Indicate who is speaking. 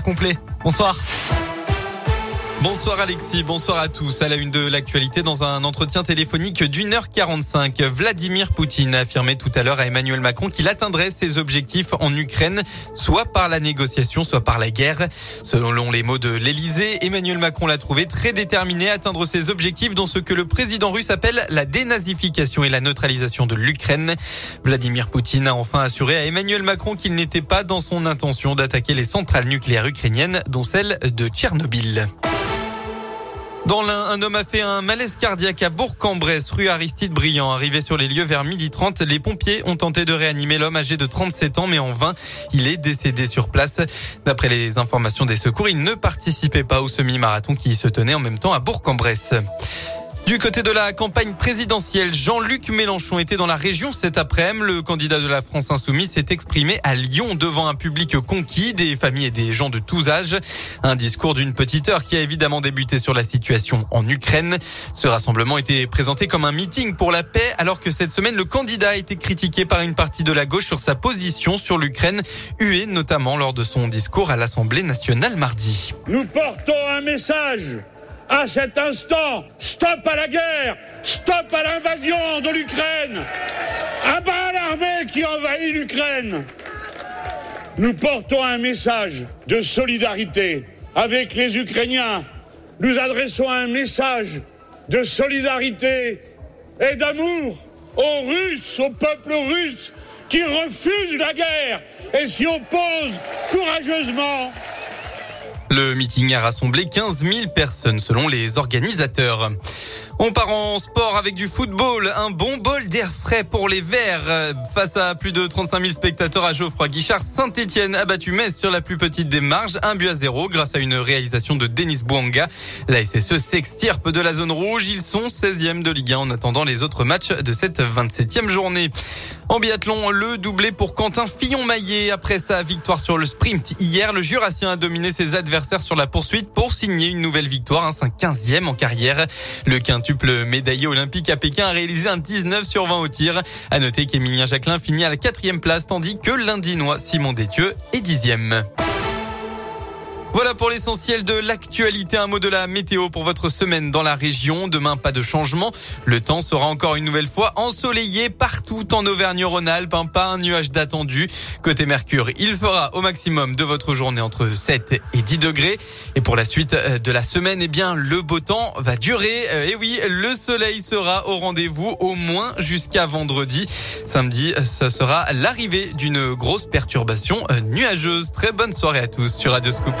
Speaker 1: complet. Bonsoir.
Speaker 2: Bonsoir Alexis, bonsoir à tous. À la une de l'actualité, dans un entretien téléphonique d'une heure 45, Vladimir Poutine a affirmé tout à l'heure à Emmanuel Macron qu'il atteindrait ses objectifs en Ukraine, soit par la négociation, soit par la guerre. Selon les mots de l'Elysée, Emmanuel Macron l'a trouvé très déterminé à atteindre ses objectifs dans ce que le président russe appelle la dénazification et la neutralisation de l'Ukraine. Vladimir Poutine a enfin assuré à Emmanuel Macron qu'il n'était pas dans son intention d'attaquer les centrales nucléaires ukrainiennes, dont celle de Tchernobyl. Dans l'un, un homme a fait un malaise cardiaque à Bourg-en-Bresse, rue Aristide Briand. Arrivé sur les lieux vers midi 30, les pompiers ont tenté de réanimer l'homme âgé de 37 ans, mais en vain. Il est décédé sur place. D'après les informations des secours, il ne participait pas au semi-marathon qui se tenait en même temps à Bourg-en-Bresse. Du côté de la campagne présidentielle, Jean-Luc Mélenchon était dans la région cet après-midi. Le candidat de la France Insoumise s'est exprimé à Lyon devant un public conquis, des familles et des gens de tous âges. Un discours d'une petite heure qui a évidemment débuté sur la situation en Ukraine. Ce rassemblement était présenté comme un meeting pour la paix alors que cette semaine, le candidat a été critiqué par une partie de la gauche sur sa position sur l'Ukraine, huée notamment lors de son discours à l'Assemblée nationale mardi.
Speaker 3: Nous portons un message à cet instant. Stop à la guerre Stop à l'invasion de l'Ukraine À bas l'armée qui envahit l'Ukraine Nous portons un message de solidarité avec les Ukrainiens. Nous adressons un message de solidarité et d'amour aux Russes, au peuple russe qui refuse la guerre et s'y oppose courageusement.
Speaker 2: Le meeting a rassemblé 15 000 personnes selon les organisateurs. On part en sport avec du football. Un bon bol d'air frais pour les Verts. Face à plus de 35 000 spectateurs à Geoffroy Guichard, Saint-Etienne a battu Metz sur la plus petite des marges, un but à zéro grâce à une réalisation de Denis Bouanga. La SSE s'extirpe de la zone rouge. Ils sont 16e de Ligue 1 en attendant les autres matchs de cette 27e journée. En biathlon, le doublé pour Quentin Fillon-Maillet. Après sa victoire sur le sprint hier, le Jurassien a dominé ses adversaires sur la poursuite pour signer une nouvelle victoire, un 15e en carrière. Le quintuple médaillé olympique à Pékin a réalisé un 19 sur 20 au tir. À noter qu'Emilien Jacquelin finit à la quatrième place, tandis que l'Indinois Simon Détieux est dixième. Voilà pour l'essentiel de l'actualité. Un mot de la météo pour votre semaine dans la région. Demain, pas de changement. Le temps sera encore une nouvelle fois ensoleillé partout en Auvergne-Rhône-Alpes. Pas un nuage d'attendu. Côté Mercure, il fera au maximum de votre journée entre 7 et 10 degrés. Et pour la suite euh, de la semaine, eh bien, le beau temps va durer. Euh, et oui, le soleil sera au rendez-vous au moins jusqu'à vendredi. Samedi, ce sera l'arrivée d'une grosse perturbation euh, nuageuse. Très bonne soirée à tous sur Radio Scoop.